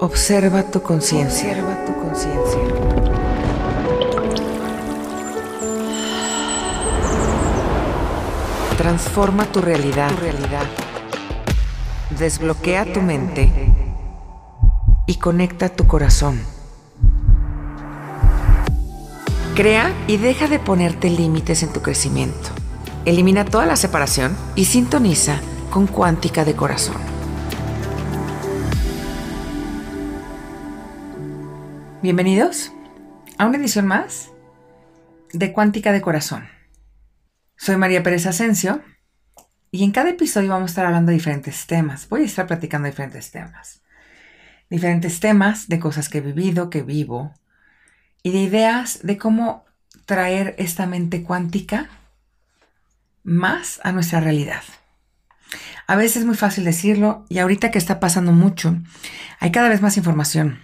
Observa tu conciencia. Observa tu conciencia. Transforma tu realidad. Tu realidad. Desbloquea tu mente y conecta tu corazón. Crea y deja de ponerte límites en tu crecimiento. Elimina toda la separación y sintoniza con cuántica de corazón. Bienvenidos a una edición más de Cuántica de Corazón. Soy María Pérez Asensio y en cada episodio vamos a estar hablando de diferentes temas. Voy a estar platicando de diferentes temas. Diferentes temas de cosas que he vivido, que vivo y de ideas de cómo traer esta mente cuántica más a nuestra realidad. A veces es muy fácil decirlo y ahorita que está pasando mucho, hay cada vez más información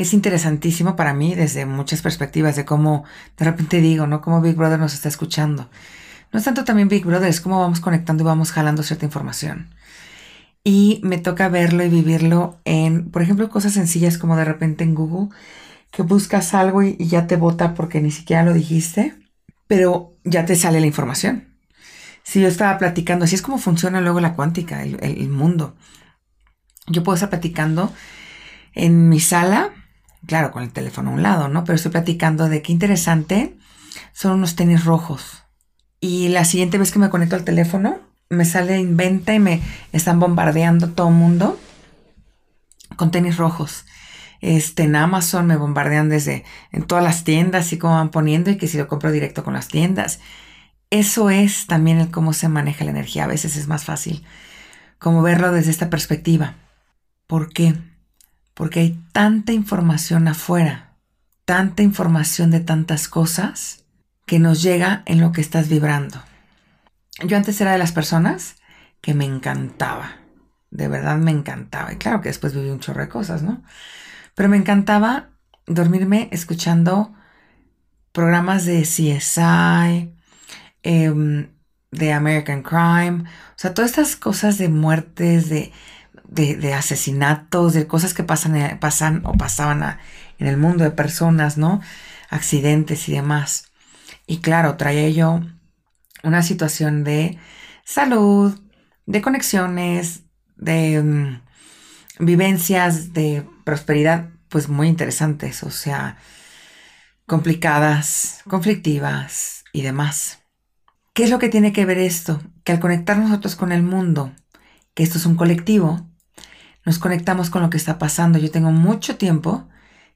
es interesantísimo para mí desde muchas perspectivas de cómo de repente digo, ¿no? Cómo Big Brother nos está escuchando. No es tanto también Big Brother, es cómo vamos conectando y vamos jalando cierta información. Y me toca verlo y vivirlo en, por ejemplo, cosas sencillas como de repente en Google, que buscas algo y, ya te vota porque ni siquiera lo dijiste, pero ya te sale la información. Si yo estaba platicando, así es como funciona luego la cuántica, el, el mundo. Yo puedo estar platicando en mi sala claro, con el teléfono a un lado, ¿no? Pero estoy platicando de qué interesante son unos tenis rojos. Y la siguiente vez que me conecto al teléfono, me sale en venta y me están bombardeando todo el mundo con tenis rojos. Este, en Amazon me bombardean desde en todas las tiendas y cómo van poniendo y que si lo compro directo con las tiendas. Eso es también el cómo se maneja la energía. A veces es más fácil como verlo desde esta perspectiva. ¿Por qué? Porque hay tanta información afuera, tanta información de tantas cosas que nos llega en lo que estás vibrando. Yo antes era de las personas que me encantaba, de verdad me encantaba, y claro que después viví un chorro de cosas, ¿no? Pero me encantaba dormirme escuchando programas de CSI, em, de American Crime, o sea, todas estas cosas de muertes, de de, asesinatos, de cosas que pasan, eh, pasan o pasaban en el mundo de personas, ¿no? Accidentes y demás. Y claro, traía yo una situación de salud, de conexiones, de mm, vivencias, de prosperidad, pues muy interesantes, o sea, complicadas, conflictivas y demás. ¿Qué es lo que tiene que ver esto? Que al conectar nosotros con el mundo, que esto es un colectivo, nos conectamos con lo que está pasando. Yo tengo mucho tiempo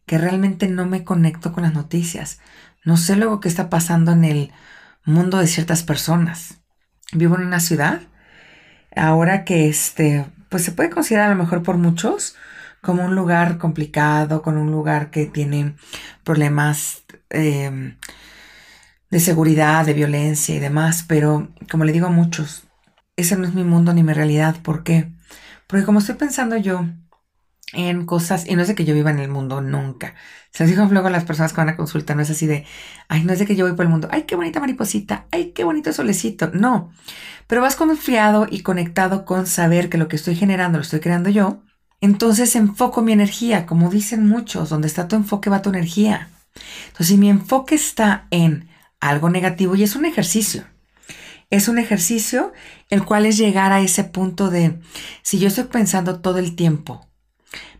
que realmente no me conecto con las noticias. No sé luego qué está pasando en el mundo de ciertas personas. Vivo en una ciudad, ahora que este, pues se puede considerar a lo mejor por muchos como un lugar complicado, con un lugar que tiene problemas em, de seguridad, de violencia y demás, pero como le digo a muchos, ese no es mi mundo ni mi realidad. ¿Por qué? Porque como estoy pensando yo en cosas, y no es de que yo viva en el mundo nunca. Se los digo luego a las personas que van a consulta, no es así de, ay, no es de que yo voy por el mundo, ay, qué bonita mariposita, ay, qué bonito solecito. No, pero vas confiado y conectado con saber que lo que estoy generando lo estoy creando yo. Entonces enfoco mi energía, como dicen muchos, donde está tu enfoque va tu energía. Entonces, si mi enfoque está en algo negativo, y es un ejercicio, es un ejercicio el cual es llegar a ese punto de, si yo estoy pensando todo el tiempo,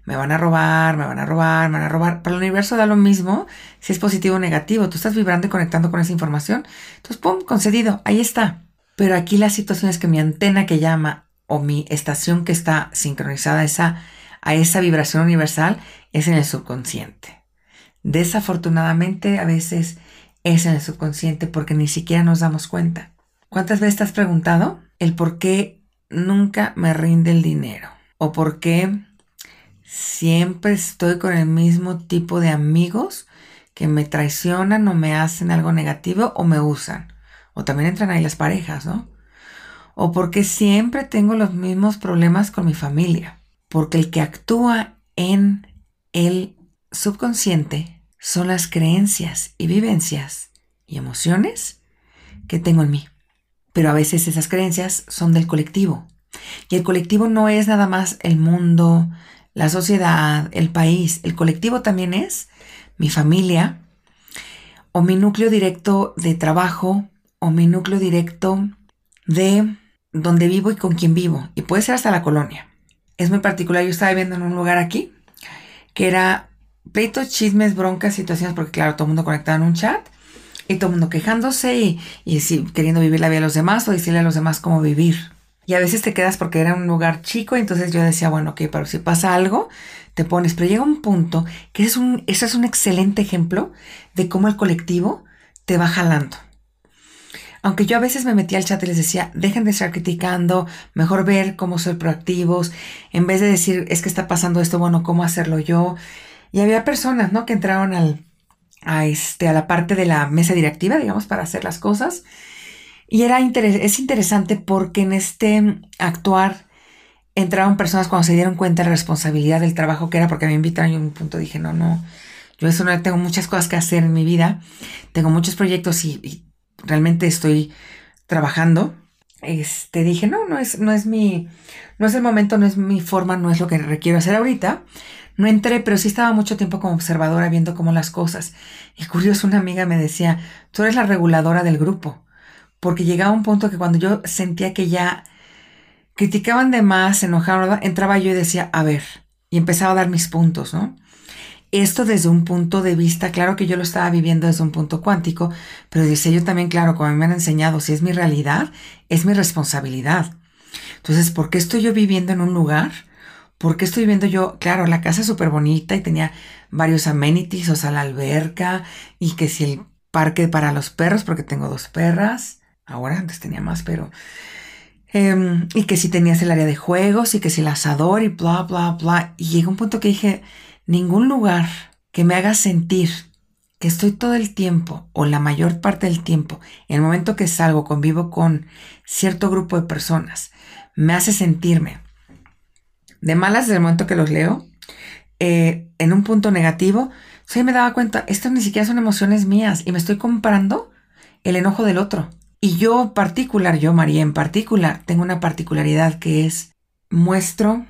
me van a robar, me van a robar, me van a robar, para el universo da lo mismo si es positivo o negativo, tú estás vibrando y conectando con esa información, entonces, ¡pum!, concedido, ahí está. Pero aquí la situación es que mi antena que llama o mi estación que está sincronizada a esa, a esa vibración universal es en el subconsciente. Desafortunadamente a veces es en el subconsciente porque ni siquiera nos damos cuenta. ¿Cuántas veces te has preguntado el por qué nunca me rinde el dinero? ¿O por qué siempre estoy con el mismo tipo de amigos que me traicionan o me hacen algo negativo o me usan? O también entran ahí las parejas, ¿no? ¿O por qué siempre tengo los mismos problemas con mi familia? Porque el que actúa en el subconsciente son las creencias y vivencias y emociones que tengo en mí pero a veces esas creencias son del colectivo. Y el colectivo no es nada más el mundo, la sociedad, el país, el colectivo también es mi familia o mi núcleo directo de trabajo o mi núcleo directo de donde vivo y con quien vivo. Y puede ser hasta la colonia. Es muy particular. Yo estaba viviendo en un lugar aquí que era pleitos, chismes, broncas, situaciones, porque claro, todo el mundo conectado en un chat y todo el mundo quejándose y, y queriendo vivir la vida de los demás o decirle a los demás cómo vivir. Y a veces te quedas porque era un lugar chico, entonces yo decía, bueno, ok, pero si pasa algo, te pones. Pero llega un punto que es un, ese es un excelente ejemplo de cómo el colectivo te va jalando. Aunque yo a veces me metía al chat y les decía, dejen de estar criticando, mejor ver cómo ser proactivos, en vez de decir, es que está pasando esto, bueno, ¿cómo hacerlo yo? Y había personas, ¿no? Que entraron al, a, este, a la parte de la mesa directiva, digamos, para hacer las cosas. Y era es interesante porque en este actuar entraron personas cuando se dieron cuenta de la responsabilidad del trabajo que era, porque me invitaron y en un punto dije, no, no, yo eso no tengo muchas cosas que hacer en mi vida, tengo muchos proyectos y realmente estoy trabajando, este, dije, no, no es, no es mi, no es el momento, no es mi forma, no es lo que requiero hacer ahorita. No entré, pero sí estaba mucho tiempo como observadora viendo cómo las cosas. Y curioso, una amiga me decía, tú eres la reguladora del grupo. Porque llegaba un punto que cuando yo sentía que ya criticaban de más, se enojaban, entraba yo y decía, a ver, y empezaba a dar mis puntos, ¿no? Esto desde un punto de vista, claro que yo lo estaba viviendo desde un punto cuántico, pero decía yo también, claro, como me han enseñado, si es mi realidad, es mi responsabilidad. Entonces, ¿por qué estoy yo viviendo en un lugar? ¿Por qué estoy viviendo yo? Claro, la casa es súper bonita y tenía varios amenities, o sea, la alberca y que si el parque para los perros, porque tengo dos perras, ahora antes tenía más, pero... Em, y que si tenías el área de juegos y que si el asador y bla, bla, bla. Y llegó un punto que dije, ningún lugar que me haga sentir que estoy todo el tiempo o la mayor parte del tiempo, en el momento que salgo, convivo con cierto grupo de personas, me hace sentirme de malas desde el momento que los leo, eh, en un punto negativo, sí me daba cuenta, esto ni siquiera son emociones mías y me estoy comprando el enojo del otro. Y yo particular, yo María en particular, tengo una particularidad que es muestro,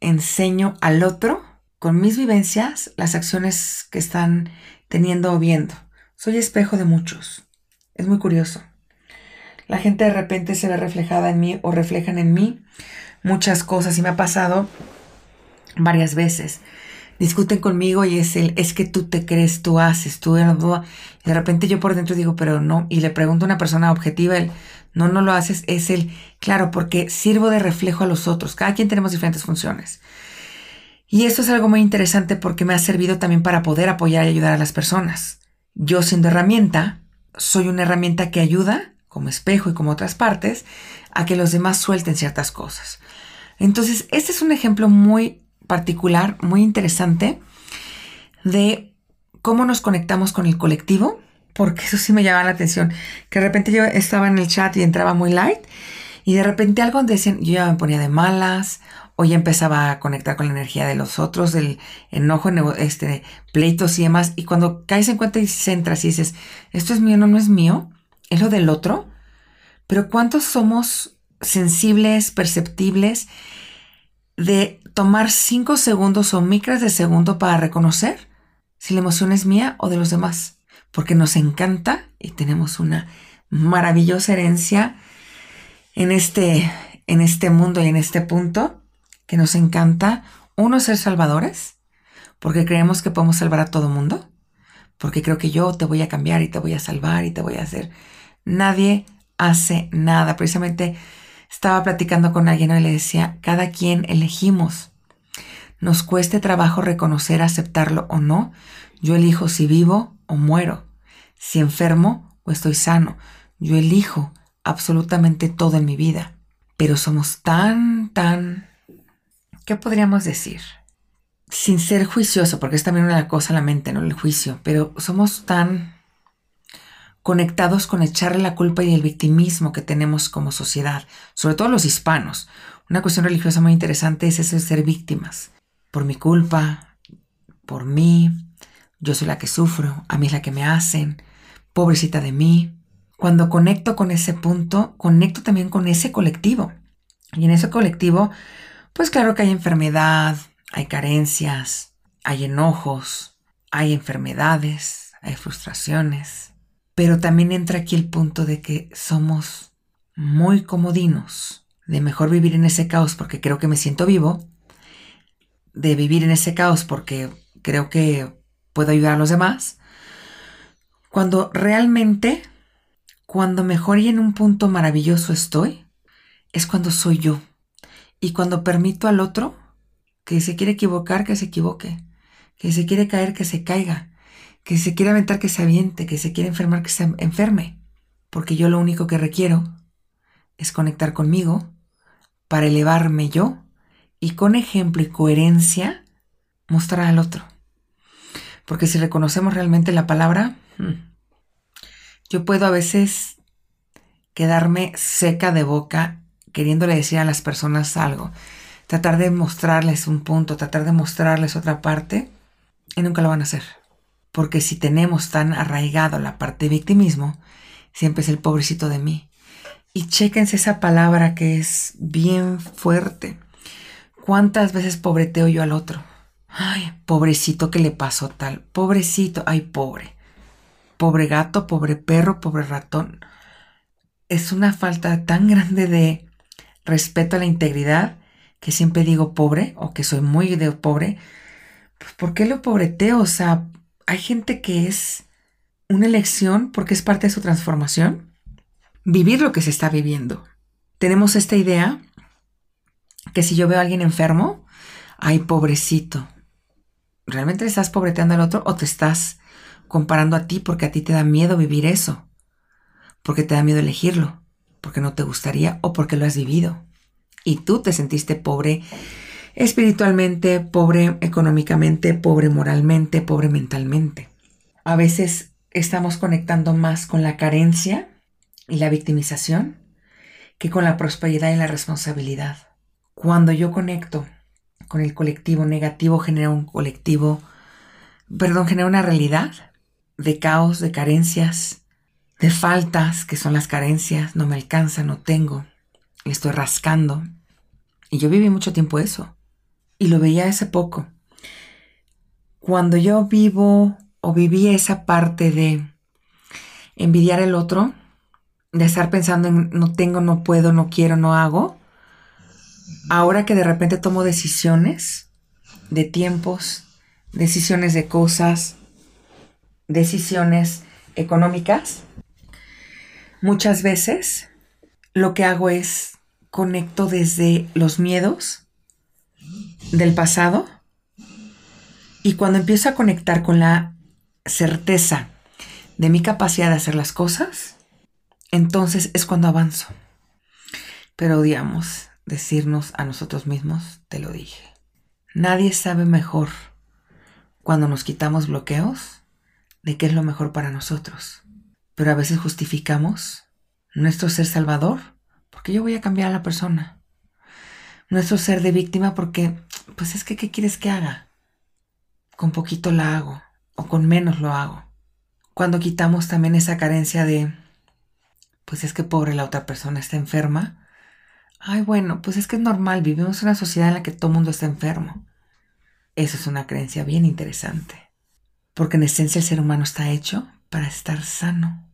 enseño al otro con mis vivencias las acciones que están teniendo o viendo. Soy espejo de muchos. Es muy curioso. La gente de repente se ve reflejada en mí o reflejan en mí muchas cosas y me ha pasado varias veces. Discuten conmigo y es el, es que tú te crees, tú haces, tú... Y de repente yo por dentro digo, pero no. Y le pregunto a una persona objetiva, el, no, no lo haces, es el, claro, porque sirvo de reflejo a los otros. Cada quien tenemos diferentes funciones. Y esto es algo muy interesante porque me ha servido también para poder apoyar y ayudar a las personas. Yo siendo herramienta, soy una herramienta que ayuda, como espejo y como otras partes, a que los demás suelten ciertas cosas. Entonces, este es un ejemplo muy particular, muy interesante de cómo nos conectamos con el colectivo, porque eso sí me llama la atención, que de repente yo estaba en el chat y entraba muy light y de repente algo decían, yo ya me ponía de malas ya empezaba a conectar con la energía de los otros, del enojo, este, pleitos y demás. Y cuando caes en cuenta y centras y dices, esto es mío, no, no es mío, es lo del otro. Pero ¿cuántos somos sensibles, perceptibles de tomar cinco segundos o micras de segundo para reconocer si la emoción es mía o de los demás? Porque nos encanta y tenemos una maravillosa herencia en este, en este mundo y en este punto que nos encanta, uno, ser salvadores, porque creemos que podemos salvar a todo mundo, porque creo que yo te voy a cambiar y te voy a salvar y te voy a hacer. Nadie hace nada. Precisamente estaba platicando con alguien y le decía, cada quien elegimos. Nos cueste trabajo reconocer, aceptarlo o no. Yo elijo si vivo o muero, si enfermo o estoy sano. Yo elijo absolutamente todo en mi vida. Pero somos tan, tan ¿qué podríamos decir? Sin ser juicioso, porque es también una cosa la mente, no el juicio, pero somos tan conectados con echarle la culpa y el victimismo que tenemos como sociedad, sobre todo los hispanos. Una cuestión religiosa muy interesante es ese ser víctimas. Por mi culpa, por mí, yo soy la que sufro, a mí es la que me hacen, pobrecita de mí. Cuando conecto con ese punto, conecto también con ese colectivo. Y en ese colectivo pues claro que hay enfermedad, hay carencias, hay enojos, hay enfermedades, hay frustraciones, pero también entra aquí el punto de que somos muy comodinos, de mejor vivir en ese caos porque creo que me siento vivo, de vivir en ese caos porque creo que puedo ayudar a los demás, cuando realmente, cuando mejor y en un punto maravilloso estoy, es cuando soy yo. Y cuando permito al otro que se quiere equivocar, que se equivoque, que se quiere caer, que se caiga, que se quiere aventar, que se aviente, que se quiere enfermar, que se enferme. Porque yo lo único que requiero es conectar conmigo para elevarme yo y con ejemplo y coherencia mostrar al otro. Porque si reconocemos realmente la palabra, hmm, yo puedo a veces quedarme seca de boca queriéndole decir a las personas algo, tratar de mostrarles un punto, tratar de mostrarles otra parte, y nunca lo van a hacer. Porque si tenemos tan arraigado la parte de victimismo, siempre es el pobrecito de mí. Y chéquense esa palabra que es bien fuerte. ¿Cuántas veces pobreteo yo al otro? Ay, pobrecito que le pasó tal. Pobrecito, ay, pobre. Pobre gato, pobre perro, pobre ratón. Es una falta tan grande de respeto a la integridad que siempre digo pobre o que soy muy de pobre. Pues, ¿Por qué lo pobreteo? O sea, hay gente que es una elección porque es parte de su transformación vivir lo que se está viviendo. Tenemos esta idea que si yo veo a alguien enfermo, ay, pobrecito. ¿Realmente le estás pobreteando al otro o te estás comparando a ti porque a ti te da miedo vivir eso? Porque te da miedo elegirlo, porque no te gustaría o porque lo has vivido. Y tú te sentiste pobre espiritualmente, pobre económicamente, pobre moralmente, pobre mentalmente. A veces estamos conectando más con la carencia y la victimización que con la prosperidad y la responsabilidad. Cuando yo conecto con el colectivo negativo, genera un colectivo, perdón, genera una realidad de caos, de carencias, de faltas, que son las carencias, no me alcanza, no tengo, le estoy rascando. Y yo viví mucho tiempo eso. Y lo veía hace poco. Cuando yo vivo o viví esa parte de envidiar el otro, de estar pensando en no tengo, no puedo, no quiero, no hago, ahora que de repente tomo decisiones de tiempos, decisiones de cosas, decisiones económicas, muchas veces lo que hago es conecto desde los miedos del pasado y cuando empiezo a conectar con la certeza de mi capacidad de hacer las cosas, entonces es cuando avanzo. Pero odiamos decirnos a nosotros mismos, te lo dije. Nadie sabe mejor cuando nos quitamos bloqueos de qué es lo mejor para nosotros. Pero a veces justificamos nuestro ser salvador porque yo voy a cambiar a la persona. Nuestro ser de víctima porque, pues es que, ¿qué quieres que haga? Con poquito la hago o con menos lo hago. Cuando quitamos también esa carencia de pues es que pobre la otra persona está enferma. Ay, bueno, pues es que es normal, vivimos en una sociedad en la que todo el mundo está enfermo. Eso es una creencia bien interesante, porque en esencia el ser humano está hecho para estar sano,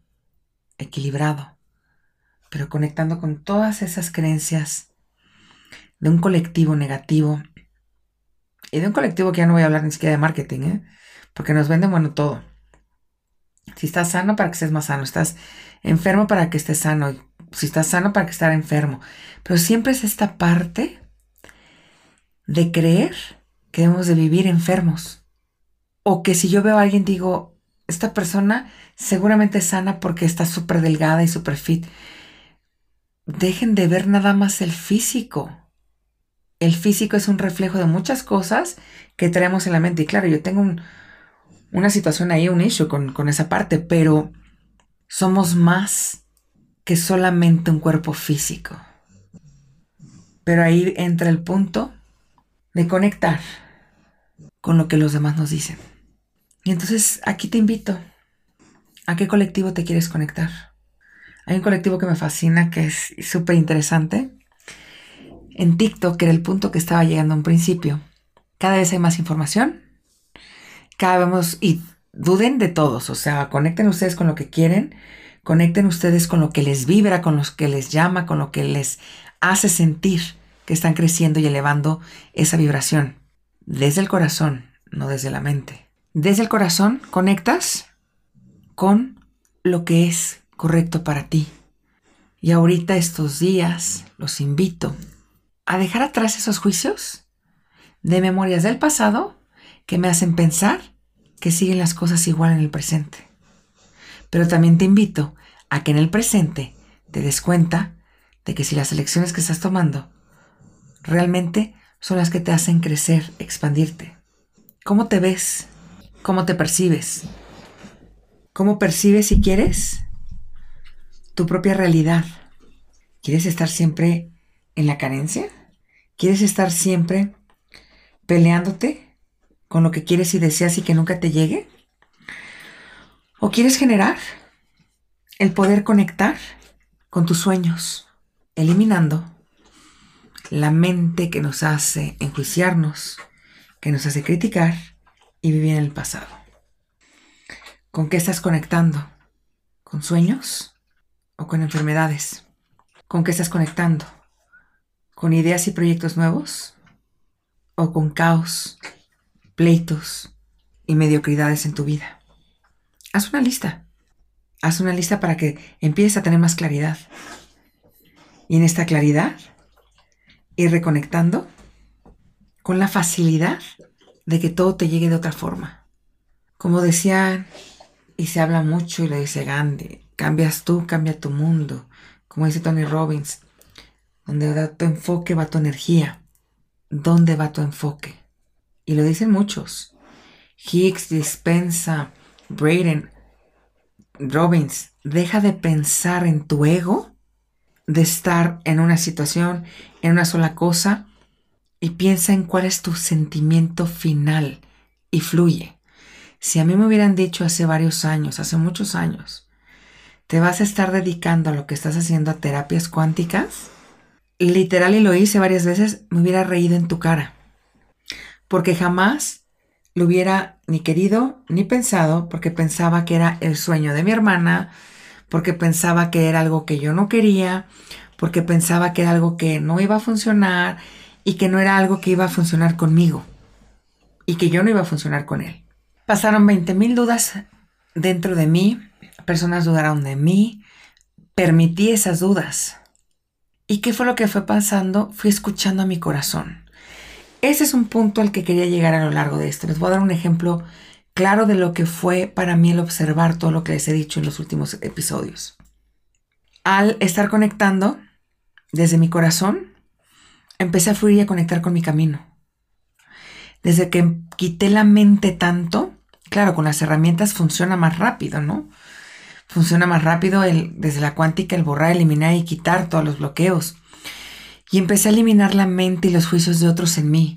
equilibrado, pero conectando con todas esas creencias de un colectivo negativo y de un colectivo que ya no voy a hablar ni siquiera de marketing, ¿eh? porque nos venden bueno todo. Si estás sano para que estés más sano, estás enfermo para que estés sano, si estás sano para que estés enfermo. Pero siempre es esta parte de creer que debemos de vivir enfermos. O que si yo veo a alguien digo, esta persona seguramente es sana porque está súper delgada y súper fit. Dejen de ver nada más el físico. El físico es un reflejo de muchas cosas que traemos en la mente. Y claro, yo tengo un, una situación ahí, un issue con esa parte, pero somos más que solamente un cuerpo físico. Pero ahí entra el punto de conectar con lo que los demás nos dicen. Y entonces aquí te invito. ¿A qué colectivo te quieres conectar? Hay un colectivo que me fascina, que es súper interesante. En TikTok, que era el punto que estaba llegando a un principio, Cada vez hay más información. Cada vez, y duden de todos, o sea, conecten ustedes con lo que quieren, conecten ustedes con lo que les vibra, con lo que les llama, con lo que les hace sentir que están creciendo y elevando esa vibración. Desde el corazón, no desde la mente. Desde el corazón conectas con lo que es correcto para ti. Y ahorita estos días los invito a dejar atrás esos juicios de memorias del pasado que me hacen pensar que siguen las cosas igual en el presente. Pero también te invito a que en el presente te des cuenta de que si las elecciones que estás tomando realmente son las que te hacen crecer, expandirte. ¿Cómo te ves? ¿Cómo te percibes? ¿Cómo percibes si quieres tu propia realidad? ¿Quieres estar siempre en la carencia? ¿Quieres estar siempre peleándote con lo que quieres y deseas y que nunca te llegue? ¿O quieres generar el poder conectar con tus sueños, eliminando la mente que nos hace enjuiciarnos, que nos hace criticar y vivir en el pasado? ¿Con qué estás conectando? ¿Con sueños o con enfermedades? ¿Con qué estás conectando? ¿Con ideas y proyectos nuevos? o con caos, pleitos y mediocridades en tu vida. Haz una lista. Haz una lista para que empieces a tener más claridad. Y en esta claridad, ir reconectando con la facilidad de que todo te llegue de otra forma. Como decía, y se habla mucho y lo dice Gandhi, cambias tú, cambia tu mundo. Como dice Tony Robbins, donde da tu enfoque va tu energía dónde va tu enfoque. Y lo dicen muchos. Hicks, Dispensa, Braden, Robbins, deja de pensar en tu ego, de estar en una situación, en una sola cosa, y piensa en cuál es tu sentimiento final y fluye. Si a mí me hubieran dicho hace varios años, hace muchos años, te vas a estar dedicando a lo que estás haciendo a terapias cuánticas, literal y lo hice varias veces, me hubiera reído en tu cara. Porque jamás lo hubiera ni querido ni pensado, porque pensaba que era el sueño de mi hermana, porque pensaba que era algo que yo no quería, porque pensaba que era algo que no iba a funcionar y que no era algo que iba a funcionar conmigo y que yo no iba a funcionar con él. Pasaron 20 mil dudas dentro de mí, personas dudaron de mí, permití esas dudas ¿Y qué fue lo que fue pasando? Fui escuchando a mi corazón. Ese es un punto al que quería llegar a lo largo de esto. Les voy a dar un ejemplo claro de lo que fue para mí el observar todo lo que les he dicho en los últimos episodios. Al estar conectando desde mi corazón, empecé a fluir y a conectar con mi camino. Desde que quité la mente tanto, claro, con las herramientas funciona más rápido, ¿no? funciona más rápido el, desde la cuántica el borrar, eliminar y quitar todos los bloqueos. Y empecé a eliminar la mente y los juicios de otros en mí.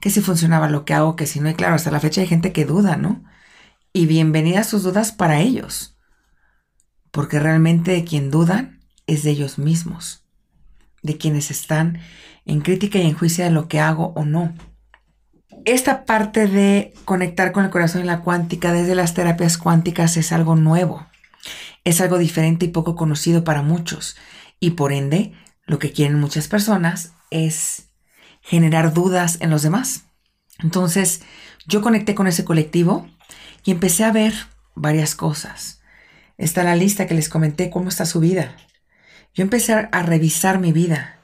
Que si funcionaba lo que hago, que si no. Y claro, hasta la fecha hay gente que duda, ¿no? Y bienvenidas sus dudas para ellos. Porque realmente de quien dudan es de ellos mismos. De quienes están en crítica y en juicio de lo que hago o no. Esta parte de conectar con el corazón y la cuántica desde las terapias cuánticas es algo nuevo. Es algo diferente y poco conocido para muchos y por ende lo que quieren muchas personas es generar dudas en los demás. Entonces yo conecté con ese colectivo y empecé a ver varias cosas. Está la lista que les comenté cómo está su vida. Yo empecé a revisar mi vida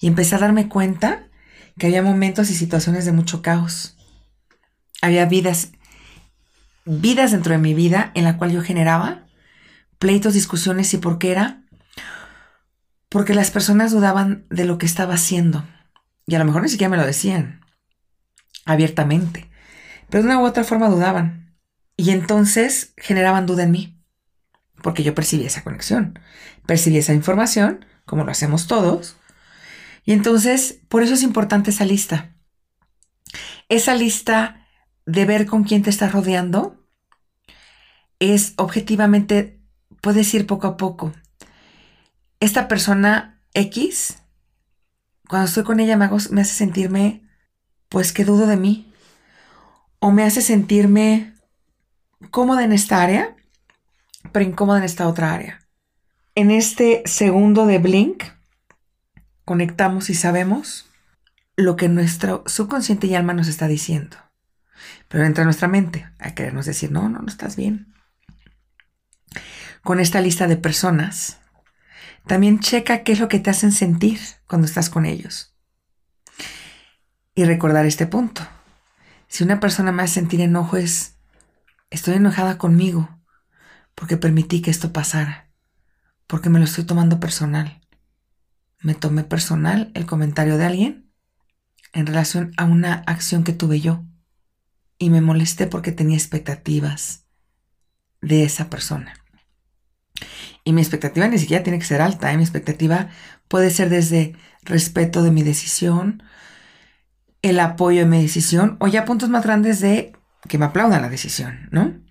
y empecé a darme cuenta que había momentos y situaciones de mucho caos. Había vidas, vidas dentro de mi vida en la cual yo generaba pleitos, discusiones y por qué era. Porque las personas dudaban de lo que estaba haciendo. Y a lo mejor ni siquiera me lo decían abiertamente. Pero de una u otra forma dudaban. Y entonces generaban duda en mí. Porque yo percibí esa conexión. Percibí esa información, como lo hacemos todos. Y entonces, por eso es importante esa lista. Esa lista de ver con quién te estás rodeando es objetivamente puedes ir poco a poco. Esta persona X, cuando estoy con ella me, hace sentirme Pues que dudo de mí. O me hace sentirme cómoda en esta área, pero incómoda en esta otra área. En este segundo de Blink, conectamos y sabemos lo que nuestro subconsciente y alma nos está diciendo. Pero entra en nuestra mente a querernos decir, no, no, no estás bien. Con esta lista de personas, también checa qué es lo que te hacen sentir cuando estás con ellos. Y recordar este punto. Si una persona me hace sentir enojo es, estoy enojada conmigo porque permití que esto pasara, porque me lo estoy tomando personal. Me tomé personal el comentario de alguien en relación a una acción que tuve yo y me molesté porque tenía expectativas de esa persona. Y mi expectativa ni siquiera tiene que ser alta, ¿eh? mi expectativa puede ser desde respeto de mi decisión, el apoyo de mi decisión o ya puntos más grandes de que me aplaudan la decisión, ¿no?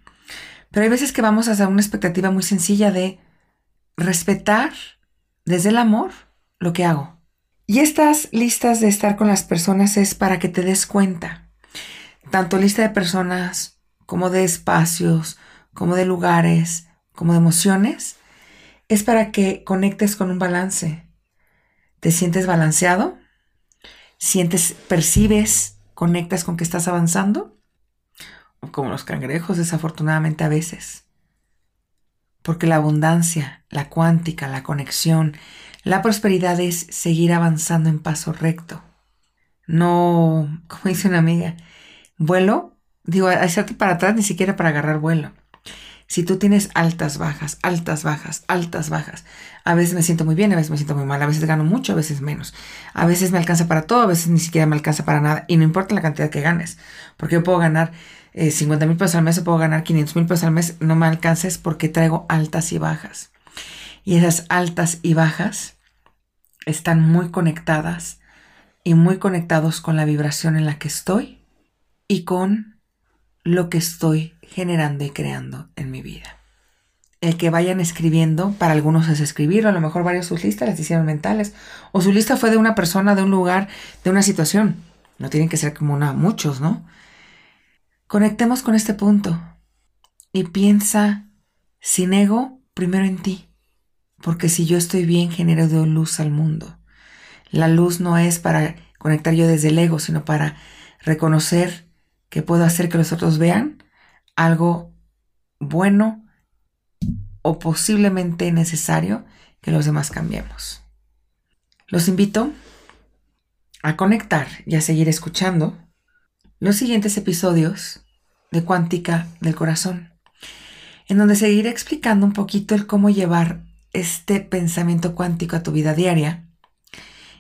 Pero hay veces que vamos a hacer una expectativa muy sencilla de respetar desde el amor lo que hago. Y estas listas de estar con las personas es para que te des cuenta tanto lista de personas como de espacios, como de lugares, como de emociones, es para que conectes con un balance. ¿Te sientes balanceado? ¿Sientes, percibes, conectas con que estás avanzando? Como los cangrejos, desafortunadamente a veces. Porque la abundancia, la cuántica, la conexión, la prosperidad es seguir avanzando en paso recto. No, como dice una amiga, Vuelo, digo, hacerte para atrás ni siquiera para agarrar vuelo. Si tú tienes altas, bajas, altas, bajas, altas, bajas, a veces me siento muy bien, a veces me siento muy mal, a veces gano mucho, a veces menos. A veces me alcanza para todo, a veces ni siquiera me alcanza para nada. Y no importa la cantidad que ganes, porque yo puedo ganar 50 eh, mil pesos al mes o puedo ganar 500 mil pesos al mes, no me alcances porque traigo altas y bajas. Y esas altas y bajas están muy conectadas y muy conectados con la vibración en la que estoy y con lo que estoy generando y creando en mi vida. El que vayan escribiendo, para algunos es escribir, a lo mejor varios sus listas las hicieron mentales, o su lista fue de una persona, de un lugar, de una situación. No tienen que ser como una, muchos, ¿no? Conectemos con este punto y piensa sin ego primero en ti, porque si yo estoy bien genero de luz al mundo. La luz no es para conectar yo desde el ego, sino para reconocer que puedo hacer que los otros vean algo bueno o posiblemente necesario que los demás cambiemos. Los invito a conectar y a seguir escuchando los siguientes episodios de Cuántica del Corazón, en donde seguiré explicando un poquito el cómo llevar este pensamiento cuántico a tu vida diaria.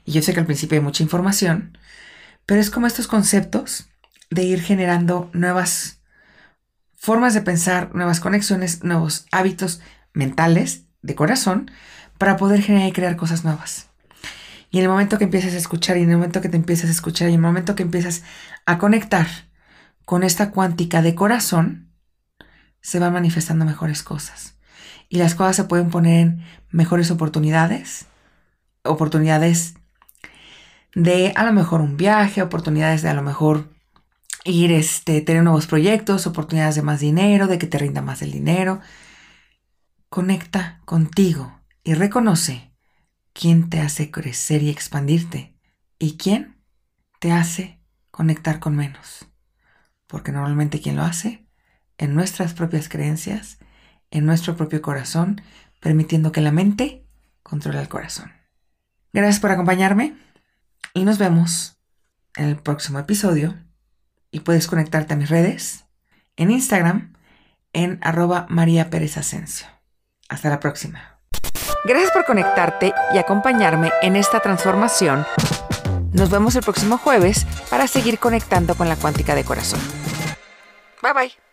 Y yo sé que al principio hay mucha información, pero es como estos conceptos de ir generando nuevas formas de pensar, nuevas conexiones, nuevos hábitos mentales de corazón para poder generar y crear cosas nuevas. Y en el momento que empiezas a escuchar, y en el momento que te empiezas a escuchar, y en el momento que empiezas a conectar con esta cuántica de corazón, se van manifestando mejores cosas. Y las cosas se pueden poner en mejores oportunidades, oportunidades de a lo mejor un viaje, oportunidades de a lo mejor ir, este, tener nuevos proyectos, oportunidades de más dinero, de que te rinda más el dinero. Conecta contigo y reconoce quién te hace crecer y expandirte y quién te hace conectar con menos. Porque normalmente quien lo hace, en nuestras propias creencias, en nuestro propio corazón, permitiendo que la mente controle el corazón. Gracias por acompañarme y nos vemos en el próximo episodio y puedes conectarte a mis redes en Instagram en arroba María Pérez Asensio. Hasta la próxima. Gracias por conectarte y acompañarme en esta transformación. Nos vemos el próximo jueves para seguir conectando con la cuántica de corazón. Bye bye.